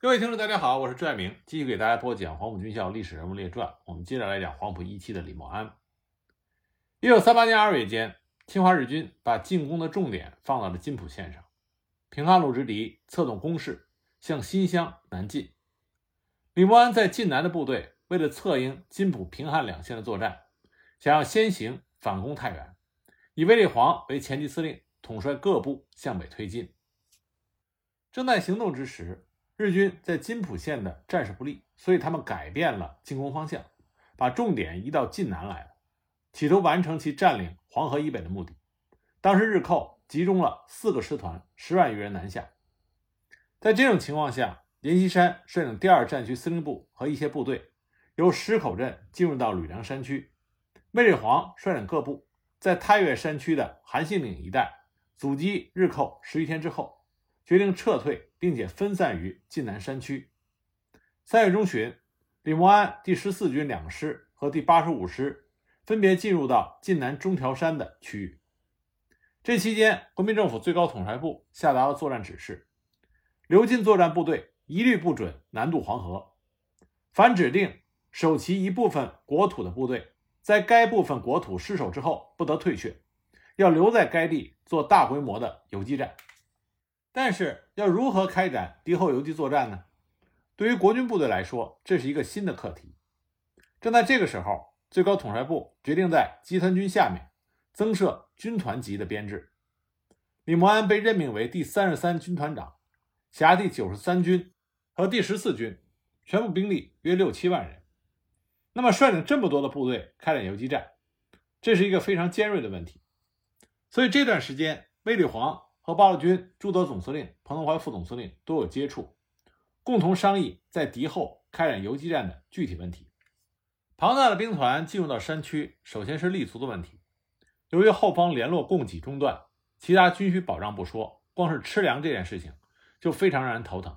各位听众，大家好，我是朱爱明，继续给大家播讲黄埔军校历史人物列传。我们接着来讲黄埔一期的李默安。一九三八年二月间，侵华日军把进攻的重点放到了津浦线上，平汉路之敌策动攻势，向新乡南进。李默安在晋南的部队为了策应津浦、平汉两线的作战，想要先行反攻太原，以卫立煌为前级司令，统帅各部向北推进。正在行动之时，日军在津浦线的战事不利，所以他们改变了进攻方向，把重点移到晋南来了，企图完成其占领黄河以北的目的。当时日寇集中了四个师团，十万余人南下。在这种情况下，阎锡山率领第二战区司令部和一些部队，由石口镇进入到吕梁山区；卫立煌率领各部在太岳山区的韩信岭一带阻击日寇十余天之后。决定撤退，并且分散于晋南山区。三月中旬，李默安第十四军两师和第八十五师分别进入到晋南中条山的区域。这期间，国民政府最高统帅部下达了作战指示：刘进作战部队一律不准南渡黄河。凡指定守其一部分国土的部队，在该部分国土失守之后，不得退却，要留在该地做大规模的游击战。但是要如何开展敌后游击作战呢？对于国军部队来说，这是一个新的课题。正在这个时候，最高统帅部决定在集团军下面增设军团级的编制。李默安被任命为第三十三军团长，辖第九十三军和第十四军，全部兵力约六七万人。那么率领这么多的部队开展游击战，这是一个非常尖锐的问题。所以这段时间，卫立煌。和八路军朱德总司令、彭德怀副总司令都有接触，共同商议在敌后开展游击战的具体问题。庞大的兵团进入到山区，首先是立足的问题。由于后方联络供给中断，其他军需保障不说，光是吃粮这件事情就非常让人头疼。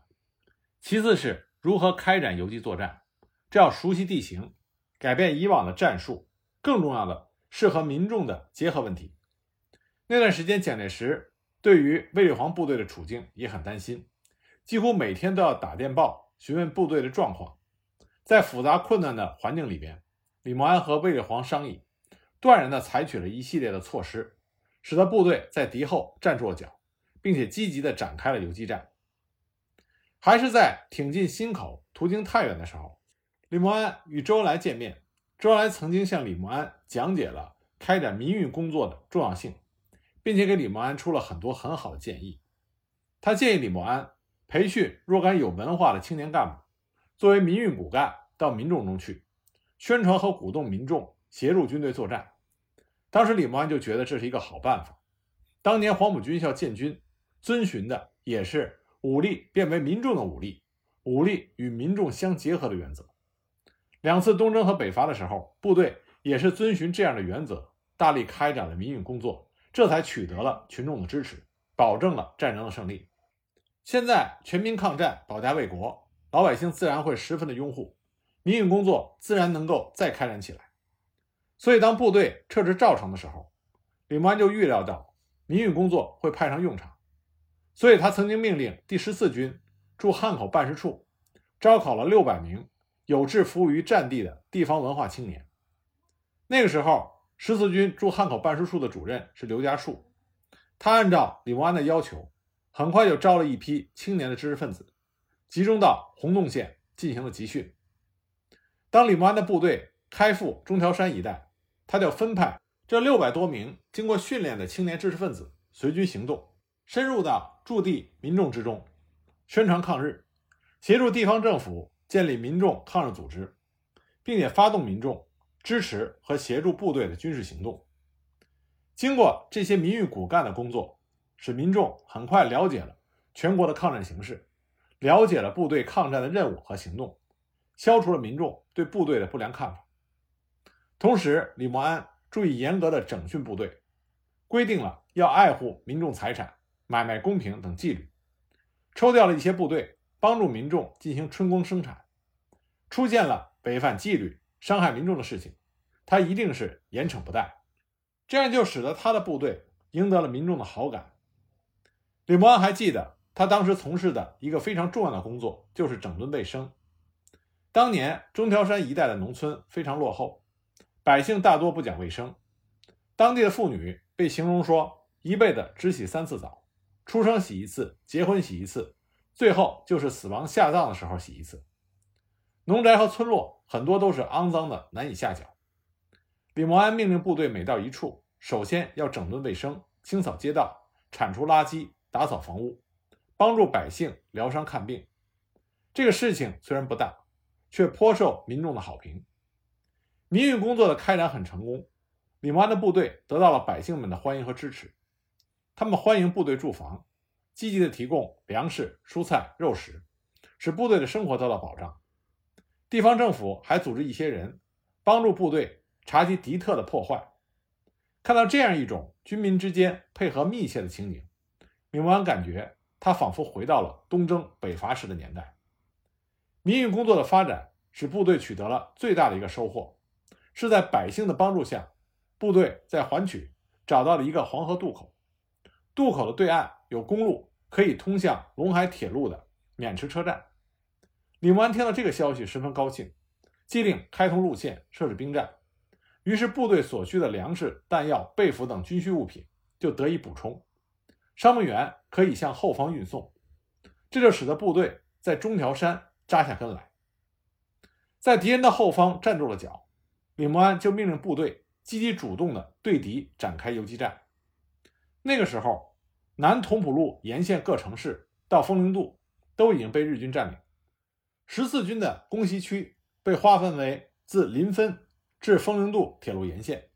其次是如何开展游击作战，这要熟悉地形，改变以往的战术，更重要的是和民众的结合问题。那段时间，蒋介石。对于卫立煌部队的处境也很担心，几乎每天都要打电报询问部队的状况。在复杂困难的环境里边，李默安和卫立煌商议，断然地采取了一系列的措施，使得部队在敌后站住了脚，并且积极地展开了游击战。还是在挺进忻口、途经太原的时候，李默安与周恩来见面，周恩来曾经向李默安讲解了开展民运工作的重要性。并且给李默安出了很多很好的建议。他建议李默安培训若干有文化的青年干部，作为民运骨干到民众中去，宣传和鼓动民众协助军队作战。当时李默安就觉得这是一个好办法。当年黄埔军校建军，遵循的也是武力变为民众的武力，武力与民众相结合的原则。两次东征和北伐的时候，部队也是遵循这样的原则，大力开展了民运工作。这才取得了群众的支持，保证了战争的胜利。现在全民抗战，保家卫国，老百姓自然会十分的拥护，民运工作自然能够再开展起来。所以，当部队撤至赵城的时候，李默安就预料到民运工作会派上用场，所以他曾经命令第十四军驻汉口办事处招考了六百名有志服务于战地的地方文化青年。那个时候。十四军驻汉口办事处的主任是刘家树，他按照李默安的要求，很快就招了一批青年的知识分子，集中到洪洞县进行了集训。当李默安的部队开赴中条山一带，他就分派这六百多名经过训练的青年知识分子随军行动，深入到驻地民众之中，宣传抗日，协助地方政府建立民众抗日组织，并且发动民众。支持和协助部队的军事行动。经过这些民运骨干的工作，使民众很快了解了全国的抗战形势，了解了部队抗战的任务和行动，消除了民众对部队的不良看法。同时，李默安注意严格的整训部队，规定了要爱护民众财产、买卖公平等纪律，抽调了一些部队帮助民众进行春耕生产。出现了违反纪律。伤害民众的事情，他一定是严惩不贷，这样就使得他的部队赢得了民众的好感。李默安还记得，他当时从事的一个非常重要的工作就是整顿卫生。当年中条山一带的农村非常落后，百姓大多不讲卫生，当地的妇女被形容说一辈子只洗三次澡，出生洗一次，结婚洗一次，最后就是死亡下葬的时候洗一次。农宅和村落很多都是肮脏的，难以下脚。李默安命令部队每到一处，首先要整顿卫生，清扫街道，铲除垃圾，打扫房屋，帮助百姓疗伤看病。这个事情虽然不大，却颇受民众的好评。民运工作的开展很成功，李默安的部队得到了百姓们的欢迎和支持。他们欢迎部队驻防，积极的提供粮食、蔬菜、肉食，使部队的生活得到保障。地方政府还组织一些人帮助部队。查缉敌特的破坏，看到这样一种军民之间配合密切的情景，李默安感觉他仿佛回到了东征北伐时的年代。民运工作的发展使部队取得了最大的一个收获，是在百姓的帮助下，部队在环曲找到了一个黄河渡口，渡口的对岸有公路可以通向陇海铁路的渑池车站。李默安听到这个消息十分高兴，即令开通路线，设置兵站。于是，部队所需的粮食、弹药、被服等军需物品就得以补充，伤病员可以向后方运送，这就使得部队在中条山扎下根来，在敌人的后方站住了脚。李默安就命令部队积极主动地对敌展开游击战。那个时候，南同蒲路沿线各城市到丰陵渡都已经被日军占领，十四军的攻袭区被划分为自临汾。至丰陵渡铁路沿线，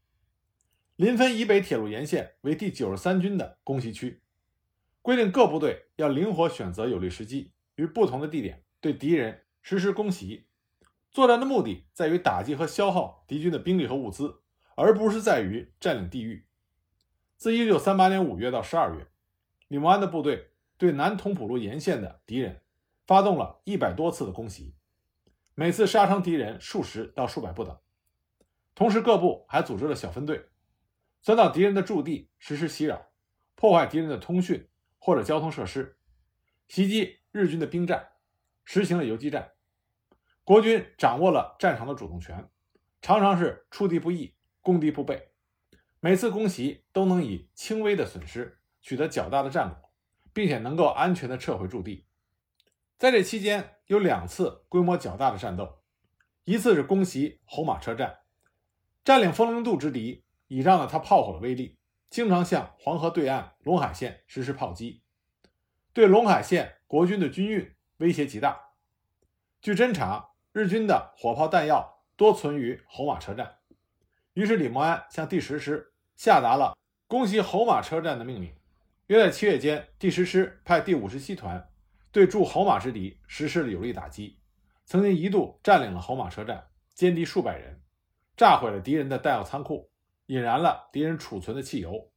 临汾以北铁路沿线为第九十三军的攻袭区，规定各部队要灵活选择有利时机，于不同的地点对敌人实施攻袭。作战的目的在于打击和消耗敌军的兵力和物资，而不是在于占领地域。自一九三八年五月到十二月，李默安的部队对南通浦路沿线的敌人发动了一百多次的攻袭，每次杀伤敌人数十到数百不等。同时，各部还组织了小分队，钻到敌人的驻地实施袭扰，破坏敌人的通讯或者交通设施，袭击日军的兵站，实行了游击战。国军掌握了战场的主动权，常常是出敌不意，攻敌不备。每次攻袭都能以轻微的损失取得较大的战果，并且能够安全的撤回驻地。在这期间，有两次规模较大的战斗，一次是攻袭侯马车站。占领丰陵渡之敌倚仗了他炮火的威力，经常向黄河对岸陇海县实施炮击，对陇海县国军的军运威胁极大。据侦查，日军的火炮弹药多存于侯马车站，于是李默安向第十师下达了攻袭侯马车站的命令。约在七月间，第十师派第五十七团对驻侯马之敌实施了有力打击，曾经一度占领了侯马车站，歼敌数百人。炸毁了敌人的弹药仓库，引燃了敌人储存的汽油。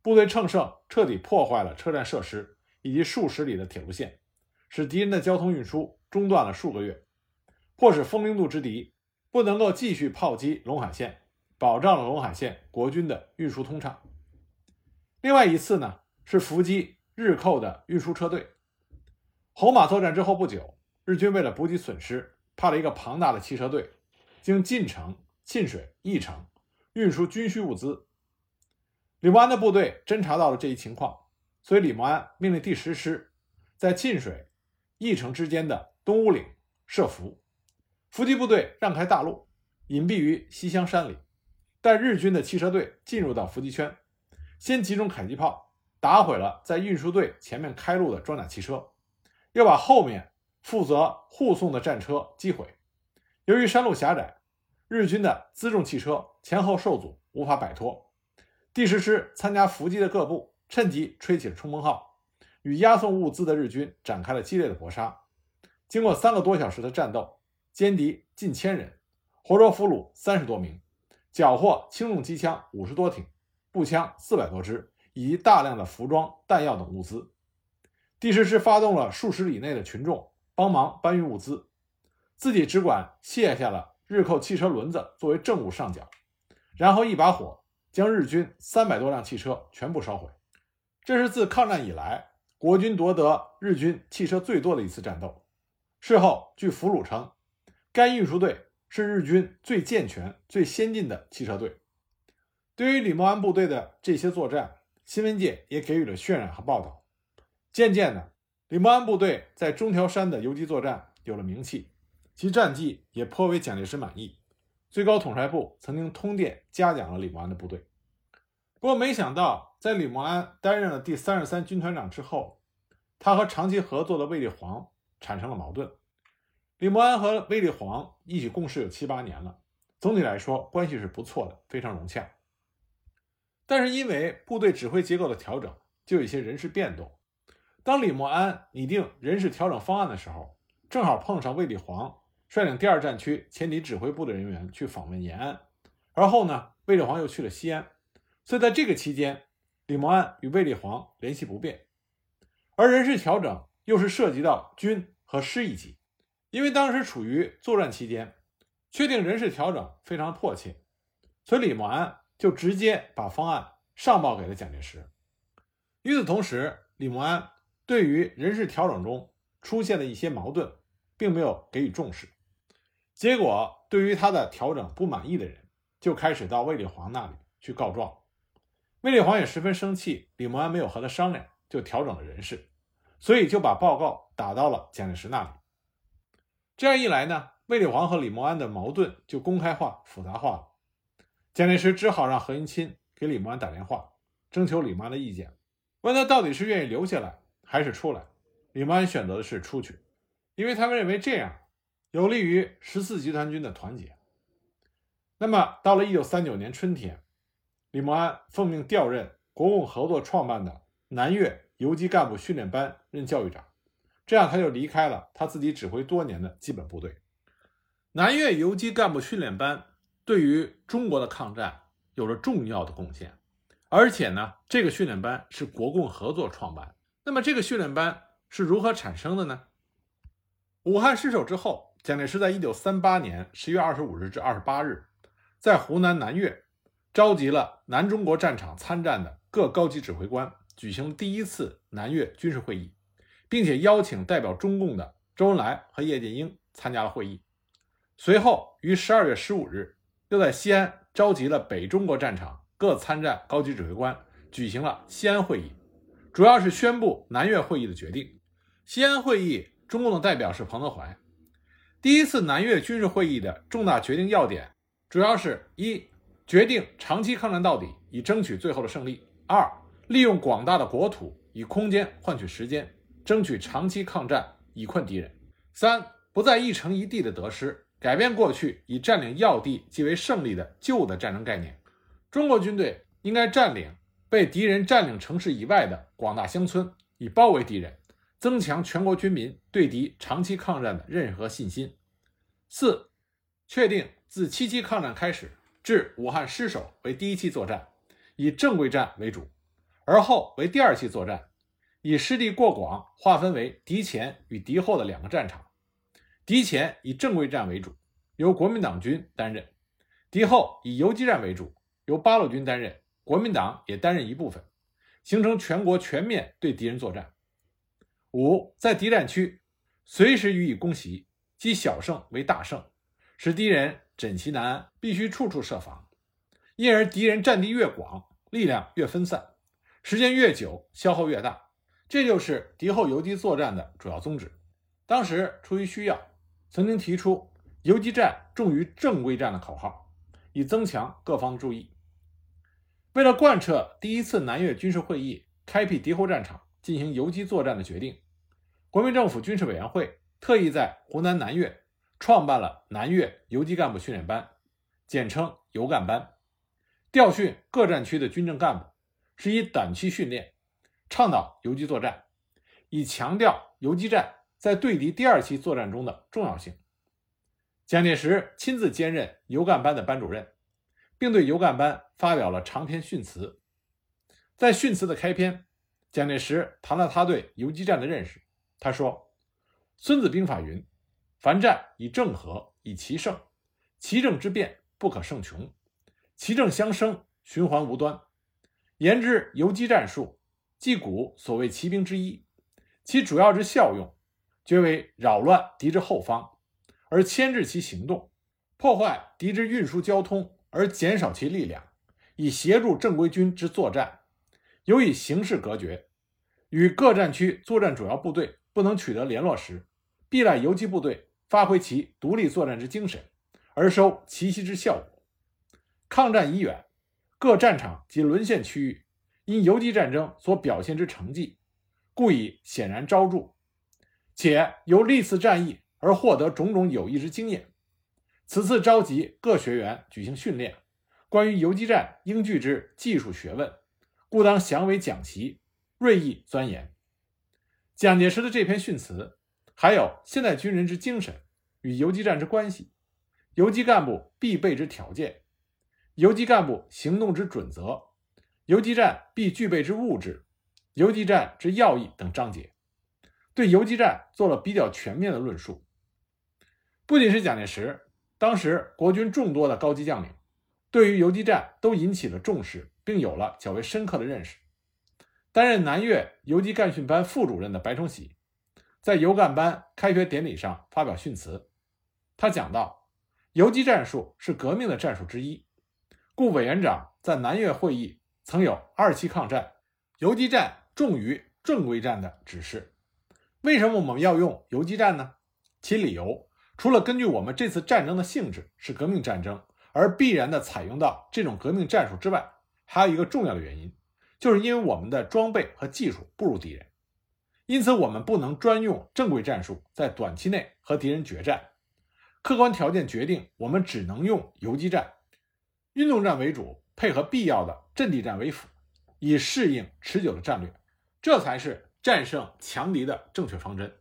部队乘胜，彻底破坏了车站设施以及数十里的铁路线，使敌人的交通运输中断了数个月，迫使丰陵渡之敌不能够继续炮击陇海线，保障了陇海线国军的运输通畅。另外一次呢，是伏击日寇的运输车队。侯马作战之后不久，日军为了补给损失，派了一个庞大的汽车队经晋城。沁水、义城运输军需物资，李默安的部队侦察到了这一情况，所以李默安命令第十师在沁水、义城之间的东乌岭设伏，伏击部队让开大路，隐蔽于西乡山里，待日军的汽车队进入到伏击圈，先集中迫击炮打毁了在运输队前面开路的装甲汽车，要把后面负责护送的战车击毁。由于山路狭窄。日军的辎重汽车前后受阻，无法摆脱。第十师参加伏击的各部趁机吹起了冲锋号，与押送物资的日军展开了激烈的搏杀。经过三个多小时的战斗，歼敌近千人，活捉俘虏三十多名，缴获轻重机枪五十多挺，步枪四百多支，以及大量的服装、弹药等物资。第十师发动了数十里内的群众帮忙搬运物资，自己只管卸下了。日寇汽车轮子作为证物上缴，然后一把火将日军三百多辆汽车全部烧毁。这是自抗战以来国军夺得日军汽车最多的一次战斗。事后，据俘虏称，该运输队是日军最健全、最先进的汽车队。对于李默安部队的这些作战，新闻界也给予了渲染和报道。渐渐的，李默安部队在中条山的游击作战有了名气，其战绩也颇为蒋介石满意。最高统帅部曾经通电嘉奖了李默安的部队。不过，没想到在李默安担任了第三十三军团长之后，他和长期合作的卫立煌产生了矛盾。李默安和卫立煌一起共事有七八年了，总体来说关系是不错的，非常融洽。但是因为部队指挥结构的调整，就有一些人事变动。当李默安拟定人事调整方案的时候，正好碰上卫立煌率领第二战区前敌指挥部的人员去访问延安，而后呢，卫立煌又去了西安，所以在这个期间，李默安与卫立煌联系不便。而人事调整又是涉及到军和师一级，因为当时处于作战期间，确定人事调整非常迫切，所以李默安。就直接把方案上报给了蒋介石。与此同时，李默安对于人事调整中出现的一些矛盾，并没有给予重视。结果，对于他的调整不满意的人，就开始到卫立煌那里去告状。卫立煌也十分生气，李默安没有和他商量就调整了人事，所以就把报告打到了蒋介石那里。这样一来呢，卫立煌和李默安的矛盾就公开化、复杂化了。蒋介石只好让何应钦给李默安打电话，征求李默安的意见，问他到底是愿意留下来还是出来。李默安选择的是出去，因为他们认为这样有利于十四集团军的团结。那么，到了一九三九年春天，李默安奉命调任国共合作创办的南越游击干部训练班任教育长，这样他就离开了他自己指挥多年的基本部队——南越游击干部训练班。对于中国的抗战有了重要的贡献，而且呢，这个训练班是国共合作创办。那么，这个训练班是如何产生的呢？武汉失守之后，蒋介石在一九三八年十月二十五日至二十八日，在湖南南岳召集了南中国战场参战的各高级指挥官，举行第一次南岳军事会议，并且邀请代表中共的周恩来和叶剑英参加了会议。随后于十二月十五日。又在西安召集了北中国战场各参战高级指挥官，举行了西安会议，主要是宣布南越会议的决定。西安会议，中共的代表是彭德怀。第一次南越军事会议的重大决定要点，主要是：一、决定长期抗战到底，以争取最后的胜利；二、利用广大的国土，以空间换取时间，争取长期抗战，以困敌人；三、不再一城一地的得失。改变过去以占领要地即为胜利的旧的战争概念，中国军队应该占领被敌人占领城市以外的广大乡村，以包围敌人，增强全国军民对敌长期抗战的任何信心。四、确定自七七抗战开始至武汉失守为第一期作战，以正规战为主，而后为第二期作战，以失地过广划分为敌前与敌后的两个战场。敌前以正规战为主，由国民党军担任；敌后以游击战为主，由八路军担任，国民党也担任一部分，形成全国全面对敌人作战。五，在敌占区随时予以攻袭，积小胜为大胜，使敌人枕席难安，必须处处设防。因而敌人占地越广，力量越分散，时间越久，消耗越大。这就是敌后游击作战的主要宗旨。当时出于需要。曾经提出游击战重于正规战的口号，以增强各方注意。为了贯彻第一次南越军事会议开辟敌后战场进行游击作战的决定，国民政府军事委员会特意在湖南南岳创办了南岳游击干部训练班，简称游干班，调训各战区的军政干部，是以短期训练，倡导游击作战，以强调游击战。在对敌第二期作战中的重要性，蒋介石亲自兼任游干班的班主任，并对游干班发表了长篇训词。在训词的开篇，蒋介石谈了他对游击战的认识。他说：“《孙子兵法》云：‘凡战以正和，以奇胜。奇正之变，不可胜穷；奇正相生，循环无端。言之游击战术，即古所谓骑兵之一，其主要之效用，绝为扰乱敌之后方，而牵制其行动；破坏敌之运输交通，而减少其力量，以协助正规军之作战。尤以形势隔绝，与各战区作战主要部队不能取得联络时，必赖游击部队发挥其独立作战之精神，而收奇袭之效果。抗战已远，各战场及沦陷区域因游击战争所表现之成绩，故已显然昭著，且由历次战役而获得种种有益之经验。此次召集各学员举行训练，关于游击战应具之技术学问。故当详为讲习，锐意钻研。蒋介石的这篇训词，还有现代军人之精神与游击战之关系，游击干部必备之条件，游击干部行动之准则，游击战必具备之物质，游击战之要义等章节，对游击战做了比较全面的论述。不仅是蒋介石，当时国军众多的高级将领，对于游击战都引起了重视。并有了较为深刻的认识。担任南越游击干训班副主任的白崇禧，在游干班开学典礼上发表训词。他讲到，游击战术是革命的战术之一，故委员长在南越会议曾有二期抗战，游击战重于正规战的指示。为什么我们要用游击战呢？其理由除了根据我们这次战争的性质是革命战争，而必然的采用到这种革命战术之外。还有一个重要的原因，就是因为我们的装备和技术不如敌人，因此我们不能专用正规战术在短期内和敌人决战。客观条件决定，我们只能用游击战、运动战为主，配合必要的阵地战为辅，以适应持久的战略，这才是战胜强敌的正确方针。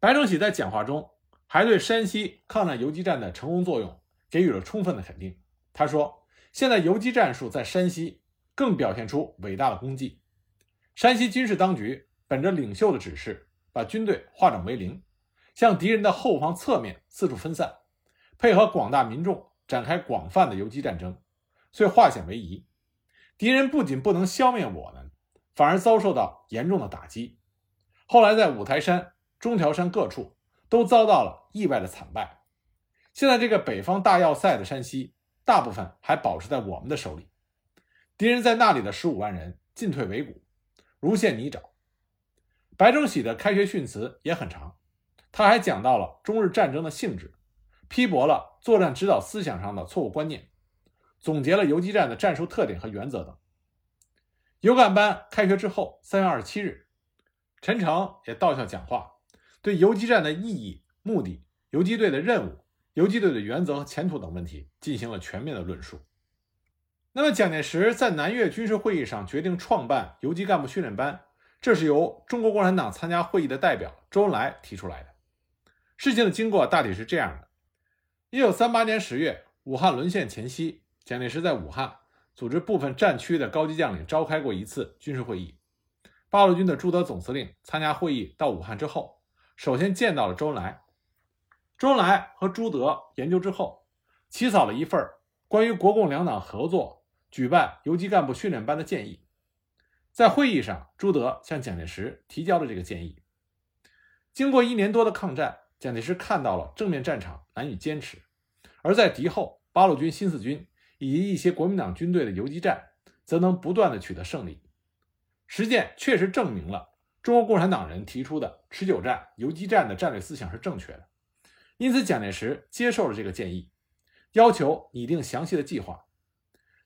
白崇禧在讲话中还对山西抗战游击战的成功作用给予了充分的肯定。他说。现在游击战术在山西更表现出伟大的功绩。山西军事当局本着领袖的指示，把军队化整为零，向敌人的后方、侧面四处分散，配合广大民众展开广泛的游击战争，遂化险为夷。敌人不仅不能消灭我们，反而遭受到严重的打击。后来在五台山、中条山各处都遭到了意外的惨败。现在这个北方大要塞的山西。大部分还保持在我们的手里，敌人在那里的十五万人进退维谷，如陷泥沼。白崇禧的开学训词也很长，他还讲到了中日战争的性质，批驳了作战指导思想上的错误观念，总结了游击战的战术特点和原则等。游干班开学之后，三月二十七日，陈诚也到校讲话，对游击战的意义、目的、游击队的任务。游击队的原则和前途等问题进行了全面的论述。那么，蒋介石在南越军事会议上决定创办游击干部训练班，这是由中国共产党参加会议的代表周恩来提出来的。事情的经过大体是这样的：一九三八年十月，武汉沦陷前夕，蒋介石在武汉组织部分战区的高级将领召开过一次军事会议。八路军的朱德总司令参加会议到武汉之后，首先见到了周恩来。周恩来和朱德研究之后，起草了一份关于国共两党合作举办游击干部训练班的建议。在会议上，朱德向蒋介石提交了这个建议。经过一年多的抗战，蒋介石看到了正面战场难以坚持，而在敌后八路军新四军以及一些国民党军队的游击战，则能不断的取得胜利。实践确实证明了中国共产党人提出的持久战、游击战的战略思想是正确的。因此，蒋介石接受了这个建议，要求拟定详细的计划。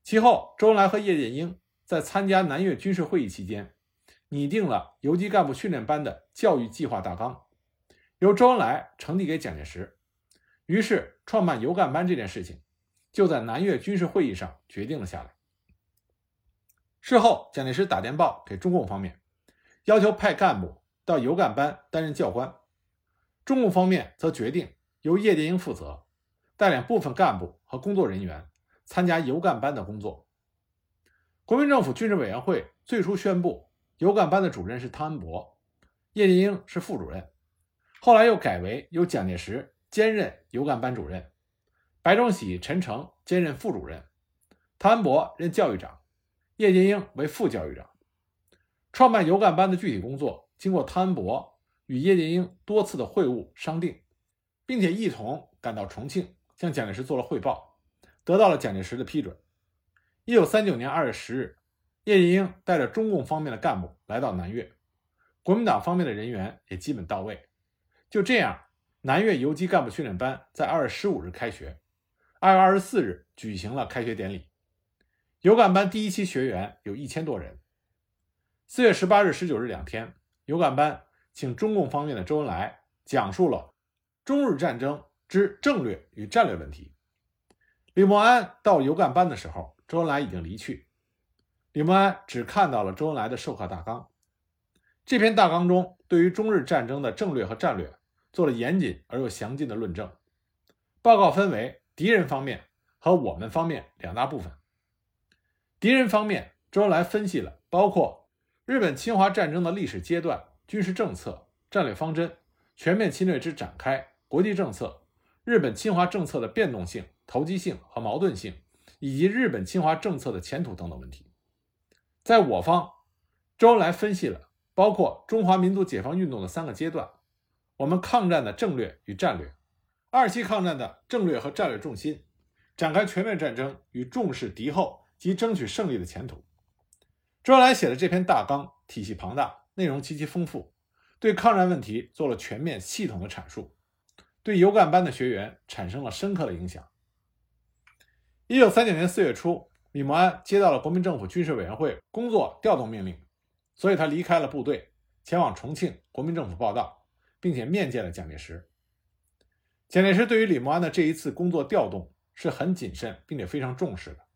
其后，周恩来和叶剑英在参加南越军事会议期间，拟定了游击干部训练班的教育计划大纲，由周恩来呈递给蒋介石。于是，创办游干班这件事情就在南越军事会议上决定了下来。事后，蒋介石打电报给中共方面，要求派干部到游干班担任教官。中共方面则决定。由叶剑英负责，带领部分干部和工作人员参加游干班的工作。国民政府军事委员会最初宣布，游干班的主任是汤恩伯，叶剑英是副主任。后来又改为由蒋介石兼任游干班主任，白崇禧、陈诚兼任副主任，汤恩伯任教育长，叶剑英为副教育长。创办游干班的具体工作经过汤恩伯与叶剑英多次的会晤商定，并且一同赶到重庆向蒋介石做了汇报，得到了蒋介石的批准。一九三九年二月十日，叶剑英带着中共方面的干部来到南岳，国民党方面的人员也基本到位。就这样，南岳游击干部训练班在二月十五日开学，二月二十四日举行了开学典礼。游干班第一期学员有一千多人。四月十八日、十九日两天，游干班请中共方面的周恩来讲述了中日战争之政略与战略问题。李默安到游干班的时候，周恩来已经离去。李默安只看到了周恩来的授课大纲。这篇大纲中，对于中日战争的政略和战略做了严谨而又详尽的论证。报告分为敌人方面和我们方面两大部分。敌人方面，周恩来分析了包括日本侵华战争的历史阶段、军事政策、战略方针、全面侵略之展开、国际政策、日本侵华政策的变动性、投机性和矛盾性，以及日本侵华政策的前途等等问题。在我方，周恩来分析了。包括中华民族解放运动的三个阶段，我们抗战的政略与战略，二期抗战的政略和战略重心，展开全面战争与重视敌后及争取胜利的前途。周恩来写的这篇大纲体系庞大，内容极其丰富，对抗战问题做了全面系统的阐述，对游干班的学员产生了深刻的影响。一九三九年四月初，李默安接到了国民政府军事委员会工作调动命令。所以他离开了部队，前往重庆国民政府报道，并且面见了蒋介石。蒋介石对于李默安的这一次工作调动是很谨慎，并且非常重视的。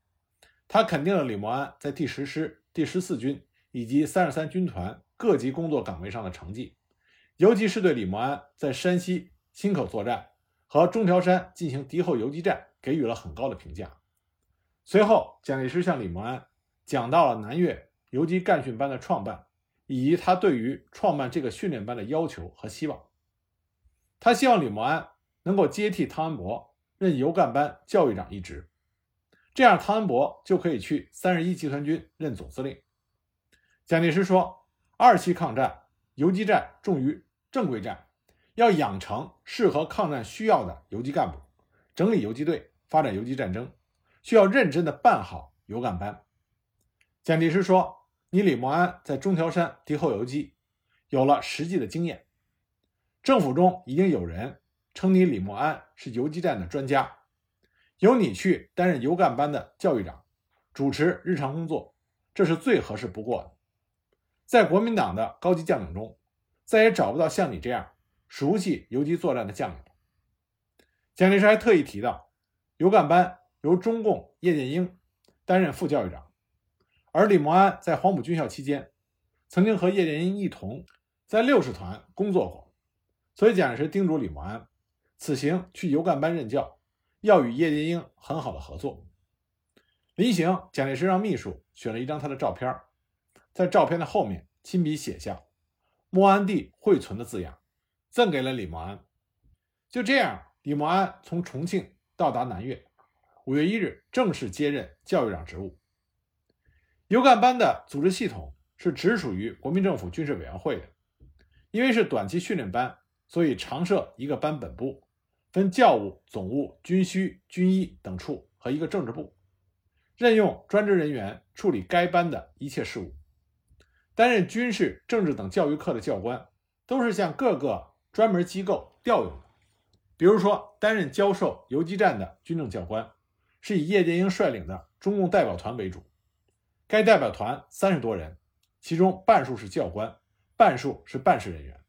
他肯定了李默安在第十师、第十四军以及三十三军团各级工作岗位上的成绩，尤其是对李默安在山西忻口作战和中条山进行敌后游击战给予了很高的评价。随后，蒋介石向李默安讲到了南岳。游击干训班的创办，以及他对于创办这个训练班的要求和希望。他希望李默安能够接替汤恩伯任游干班教育长一职，这样汤恩伯就可以去三十一集团军任总司令。蒋介石说：“二期抗战，游击战重于正规战，要养成适合抗战需要的游击干部，整理游击队，发展游击战争，需要认真的办好游干班。”蒋介石说。你李默安在中条山敌后游击有了实际的经验，政府中已经有人称你李默安是游击战的专家，由你去担任游干班的教育长，主持日常工作，这是最合适不过的。在国民党的高级将领中，再也找不到像你这样熟悉游击作战的将领了。蒋介石还特意提到，游干班由中共叶剑英担任副教育长。而李默安在黄埔军校期间，曾经和叶剑英一同在六十团工作过，所以蒋介石叮嘱李默安，此行去游干班任教，要与叶剑英很好的合作。临行，蒋介石让秘书选了一张他的照片，在照片的后面亲笔写下“莫安地惠存”的字样，赠给了李默安。就这样，李默安从重庆到达南岳，五月一日正式接任教育长职务。游干班的组织系统是直属于国民政府军事委员会的，因为是短期训练班，所以常设一个班本部，分教务、总务、军需、军医等处和一个政治部，任用专职人员处理该班的一切事务。担任军事、政治等教育课的教官，都是向各个专门机构调用的。比如说，担任教授游击战的军政教官，是以叶剑英率领的中共代表团为主。该代表团三十多人，其中半数是教官，半数是办事人员。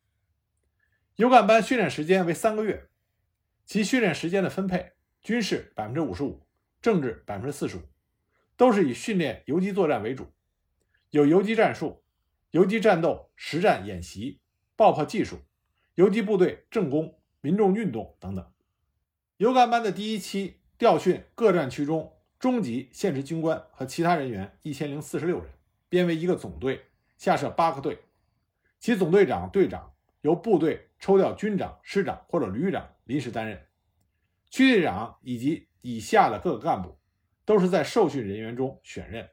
游干班训练时间为三个月，其训练时间的分配，军事百分之五十五，政治百分之四十五，都是以训练游击作战为主，有游击战术、游击战斗实战演习、爆破技术、游击部队政工、民众运动等等。游干班的第一期调训各战区中。中级现职军官和其他人员一千零四十六人，编为一个总队，下设八个队，其总队长、队长由部队抽调军长、师长或者旅长临时担任，区队长以及以下的各个干部都是在受训人员中选任。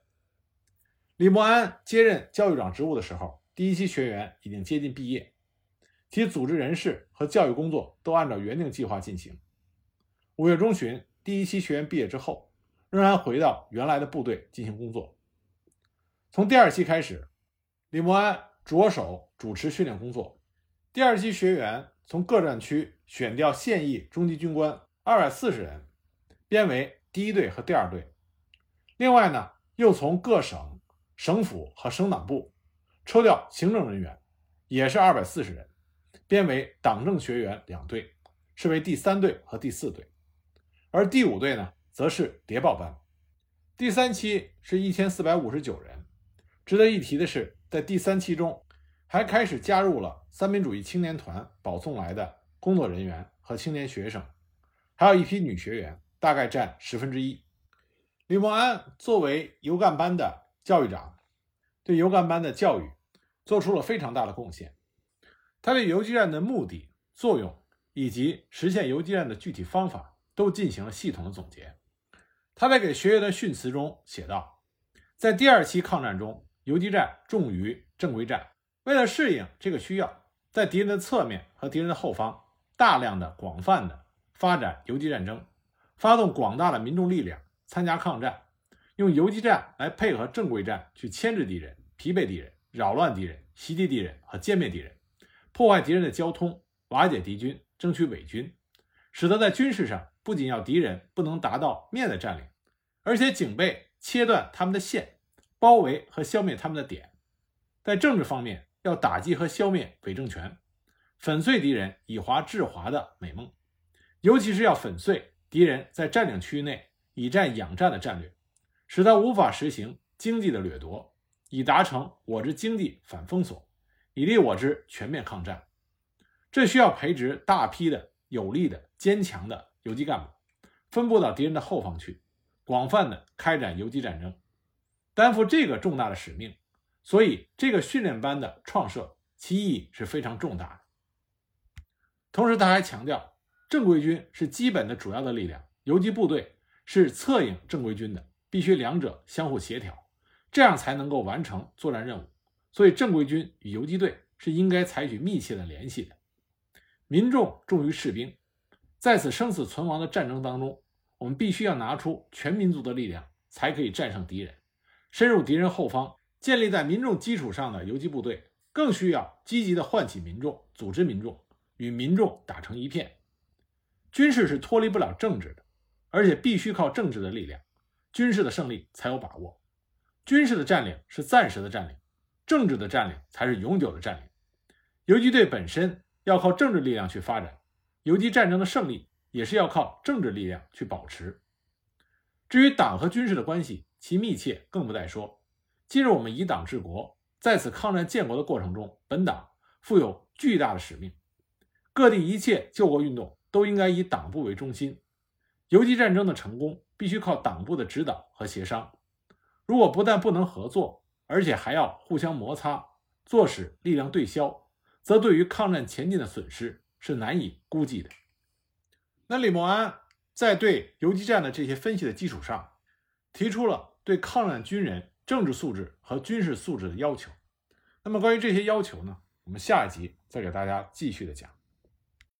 李默安接任教育长职务的时候，第一期学员已经接近毕业，其组织人事和教育工作都按照原定计划进行。五月中旬，第一期学员毕业之后，仍然回到原来的部队进行工作。从第二期开始，李默安着手主持训练工作。第二期学员从各战区选调现役中级军官二百四十人，编为第一队和第二队。另外呢，又从各省、省府和省党部抽调行政人员，也是二百四十人，编为党政学员两队，是为第三队和第四队。而第五队呢，则是谍报班。第三期是一千四百五十九人。值得一提的是，在第三期中，还开始加入了三民主义青年团保送来的工作人员和青年学生，还有一批女学员，大概占十分之一。李默安作为游干班的教育长，对游干班的教育做出了非常大的贡献。他对游击战的目的、作用以及实现游击战的具体方法都进行了系统的总结。他在给学员的训词中写道：“在第二期抗战中。”游击战重于正规战。为了适应这个需要，在敌人的侧面和敌人的后方，大量的、广泛的发展游击战争，发动广大的民众力量参加抗战，用游击战来配合正规战去牵制敌人、疲惫敌人、扰乱敌人、袭击敌人和歼灭敌人，破坏敌人的交通，瓦解敌军，争取伪军，使得在军事上不仅要敌人不能达到面的占领，而且警备切断他们的线。包围和消灭他们的点，在政治方面要打击和消灭伪政权，粉碎敌人以华制华的美梦，尤其是要粉碎敌人在占领区域内以战养战的战略，使他无法实行经济的掠夺，以达成我之经济反封锁，以利我之全面抗战。这需要培植大批的有力的、坚强的游击干部，分布到敌人的后方去，广泛的开展游击战争。担负这个重大的使命，所以这个训练班的创设其意义是非常重大的。同时，他还强调，正规军是基本的主要的力量，游击部队是策应正规军的，必须两者相互协调，这样才能够完成作战任务。所以，正规军与游击队是应该采取密切的联系的。民众重于士兵，在此生死存亡的战争当中，我们必须要拿出全民族的力量，才可以战胜敌人。深入敌人后方，建立在民众基础上的游击部队，更需要积极的唤起民众，组织民众，与民众打成一片。军事是脱离不了政治的，而且必须靠政治的力量，军事的胜利才有把握。军事的占领是暂时的占领，政治的占领才是永久的占领。游击队本身要靠政治力量去发展，游击战争的胜利也是要靠政治力量去保持。至于党和军事的关系，其密切更不待说。今日我们以党治国，在此抗战建国的过程中，本党负有巨大的使命。各地一切救国运动都应该以党部为中心。游击战争的成功必须靠党部的指导和协商。如果不但不能合作，而且还要互相摩擦，坐使力量对消，则对于抗战前进的损失是难以估计的。那李默安在对游击战的这些分析的基础上。提出了对抗战军人政治素质和军事素质的要求。那么，关于这些要求呢？我们下一集再给大家继续的讲。